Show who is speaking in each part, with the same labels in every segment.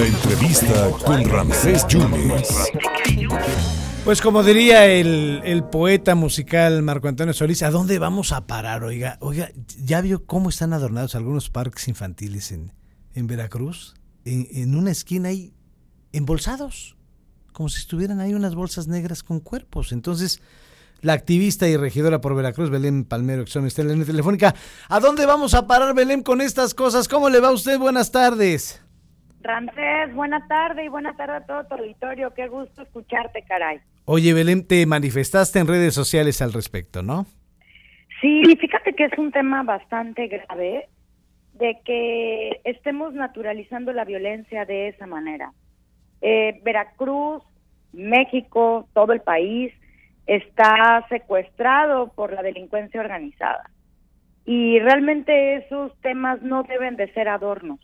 Speaker 1: La entrevista con Ramsés Yunes.
Speaker 2: Pues como diría el, poeta musical Marco Antonio Solís, ¿a dónde vamos a parar? Oiga, oiga, ¿ya vio cómo están adornados algunos parques infantiles en, Veracruz? En, una esquina hay embolsados, como si estuvieran ahí unas bolsas negras con cuerpos. Entonces, la activista y regidora por Veracruz, Belén Palmero, que está en la telefónica. ¿A dónde vamos a parar, Belén, con estas cosas? ¿Cómo le va a usted? Buenas tardes.
Speaker 3: Ramsés, buena tarde y buena tarde a todo tu auditorio. Qué gusto escucharte, caray.
Speaker 2: Oye, Belén, te manifestaste en redes sociales al respecto, ¿no?
Speaker 3: Sí, fíjate que es un tema bastante grave de que estemos naturalizando la violencia de esa manera. Eh, Veracruz, México, todo el país está secuestrado por la delincuencia organizada. Y realmente esos temas no deben de ser adornos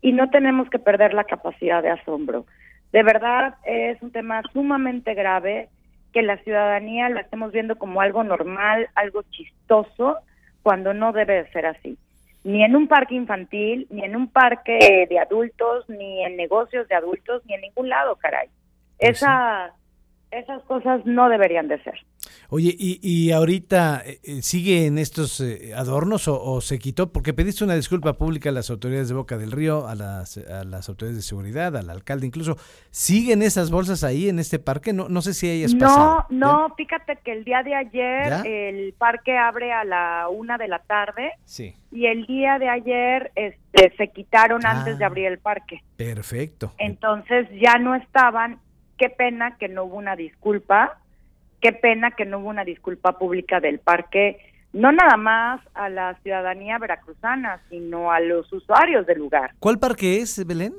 Speaker 3: y no tenemos que perder la capacidad de asombro. De verdad es un tema sumamente grave que la ciudadanía lo estemos viendo como algo normal, algo chistoso, cuando no debe de ser así. Ni en un parque infantil, ni en un parque de adultos, ni en negocios de adultos, ni en ningún lado, caray. Pues Esa esas cosas no deberían de ser.
Speaker 2: Oye, ¿y, y ahorita eh, eh, sigue en estos eh, adornos o, se quitó? Porque pediste una disculpa pública a las autoridades de Boca del Río, a las, a las autoridades de seguridad, al alcalde incluso. ¿Siguen esas bolsas ahí en este parque? No, no sé si hayas
Speaker 3: no,
Speaker 2: pasado.
Speaker 3: No, no, fíjate que el día de ayer el parque abre a la una de la tarde.
Speaker 2: Sí.
Speaker 3: Y el día de ayer este, se quitaron antes de
Speaker 2: Ah.
Speaker 3: abrir el parque.
Speaker 2: Perfecto.
Speaker 3: Entonces ya no estaban. Qué pena que no hubo una disculpa. Qué pena que no hubo una disculpa pública del parque, no nada más a la ciudadanía veracruzana, sino a los usuarios del lugar.
Speaker 2: ¿Cuál parque es, Belén?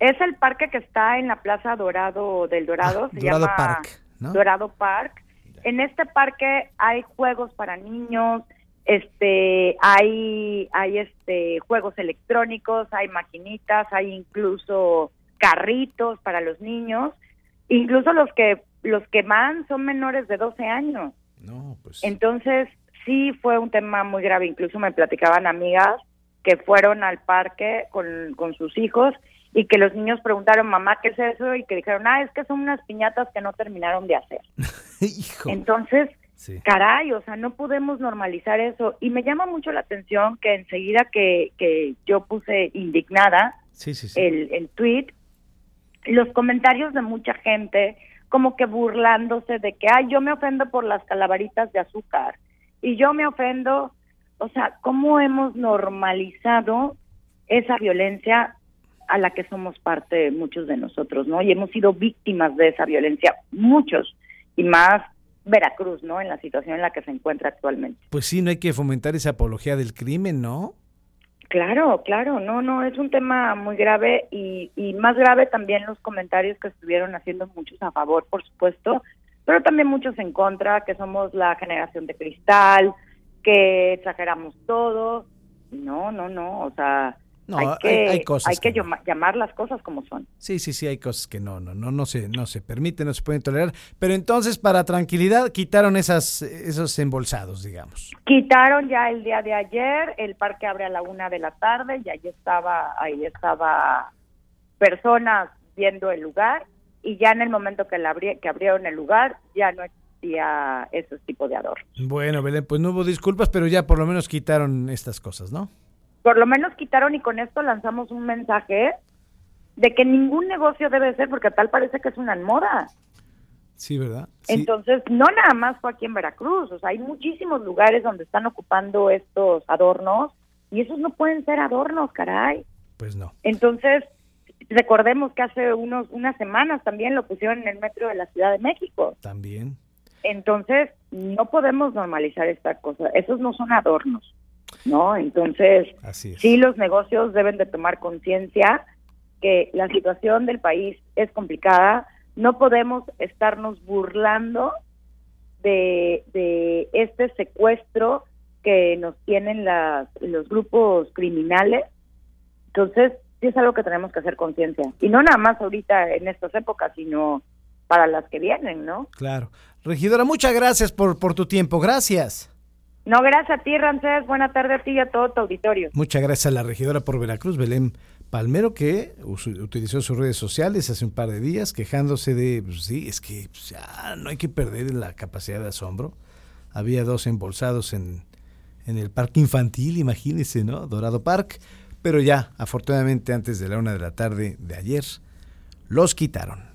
Speaker 3: Es el parque que está en la Plaza Dorado del Dorado,
Speaker 2: Ah,
Speaker 3: se
Speaker 2: Dorado
Speaker 3: llama
Speaker 2: Park, ¿no?
Speaker 3: Dorado Park. En este parque hay juegos para niños, este, hay, hay este juegos electrónicos, hay maquinitas, hay incluso carritos para los niños, incluso los que los que van son menores de 12 años.
Speaker 2: No, pues.
Speaker 3: Entonces, sí fue un tema muy grave. Incluso me platicaban amigas que fueron al parque con, con sus hijos y que los niños preguntaron, mamá, ¿qué es eso? Y que dijeron, ah, es que son unas piñatas que no terminaron de hacer.
Speaker 2: Hijo.
Speaker 3: Entonces,
Speaker 2: Sí.
Speaker 3: caray, o sea, no podemos normalizar eso. Y me llama mucho la atención que enseguida que, que yo puse indignada
Speaker 2: Sí, sí, sí.
Speaker 3: el, el tweet, los comentarios de mucha gente como que burlándose de que, ay, yo me ofendo por las calaveritas de azúcar y yo me ofendo, o sea, ¿cómo hemos normalizado esa violencia a la que somos parte muchos de nosotros, ¿no? Y hemos sido víctimas de esa violencia, muchos, y más Veracruz, ¿no? En la situación en la que se encuentra actualmente.
Speaker 2: Pues sí, no hay que fomentar esa apología del crimen, ¿no?
Speaker 3: Claro, claro, no, no, es un tema muy grave y, y más grave también los comentarios que estuvieron haciendo muchos a favor, por supuesto, pero también muchos en contra, que somos la generación de cristal, que exageramos todo. No, no, no, o sea,
Speaker 2: No,
Speaker 3: hay que,
Speaker 2: hay cosas
Speaker 3: hay que
Speaker 2: que no.
Speaker 3: llama- llamar las cosas como son.
Speaker 2: Sí, sí, sí, hay cosas que no, no, no, no se, no se permiten, no se pueden tolerar. Pero entonces, para tranquilidad, quitaron esas, esos embolsados, digamos.
Speaker 3: Quitaron ya el día de ayer, el parque abre a la una de la tarde y ahí estaba, ahí estaba personas viendo el lugar y ya en el momento que, la abri- que abrieron el lugar ya no existía ese tipo de adorno.
Speaker 2: Bueno, Belén, pues no hubo disculpas, pero ya por lo menos quitaron estas cosas, ¿no?
Speaker 3: Por lo menos quitaron y con esto lanzamos un mensaje de que ningún negocio debe ser porque tal parece que es una moda.
Speaker 2: Sí, ¿verdad? Sí.
Speaker 3: Entonces, no nada más fue aquí en Veracruz, o sea, hay muchísimos lugares donde están ocupando estos adornos y esos no pueden ser adornos, caray.
Speaker 2: Pues no.
Speaker 3: Entonces, recordemos que hace unos unas semanas también lo pusieron en el metro de la Ciudad de México.
Speaker 2: También.
Speaker 3: Entonces, no podemos normalizar esta cosa. Esos no son adornos, ¿no? Entonces, sí los negocios deben de tomar conciencia que la situación del país es complicada. No podemos estarnos burlando de, de este secuestro que nos tienen las, los grupos criminales. Entonces, sí es algo que tenemos que hacer conciencia. Y no nada más ahorita en estas épocas, sino para las que vienen, ¿no?
Speaker 2: Claro. Regidora, muchas gracias por, por tu tiempo. Gracias.
Speaker 3: No, gracias a ti. Buena tarde a ti y a todo tu auditorio.
Speaker 2: Muchas gracias a la regidora por Veracruz, Belén Palmero que utilizó sus redes sociales hace un par de días quejándose de, pues, sí, es que pues, no hay que perder la capacidad de asombro. Había dos embolsados en, en el parque infantil, imagínense, ¿no? Dorado Park. Pero ya, afortunadamente, antes de la una de la tarde de ayer, los quitaron.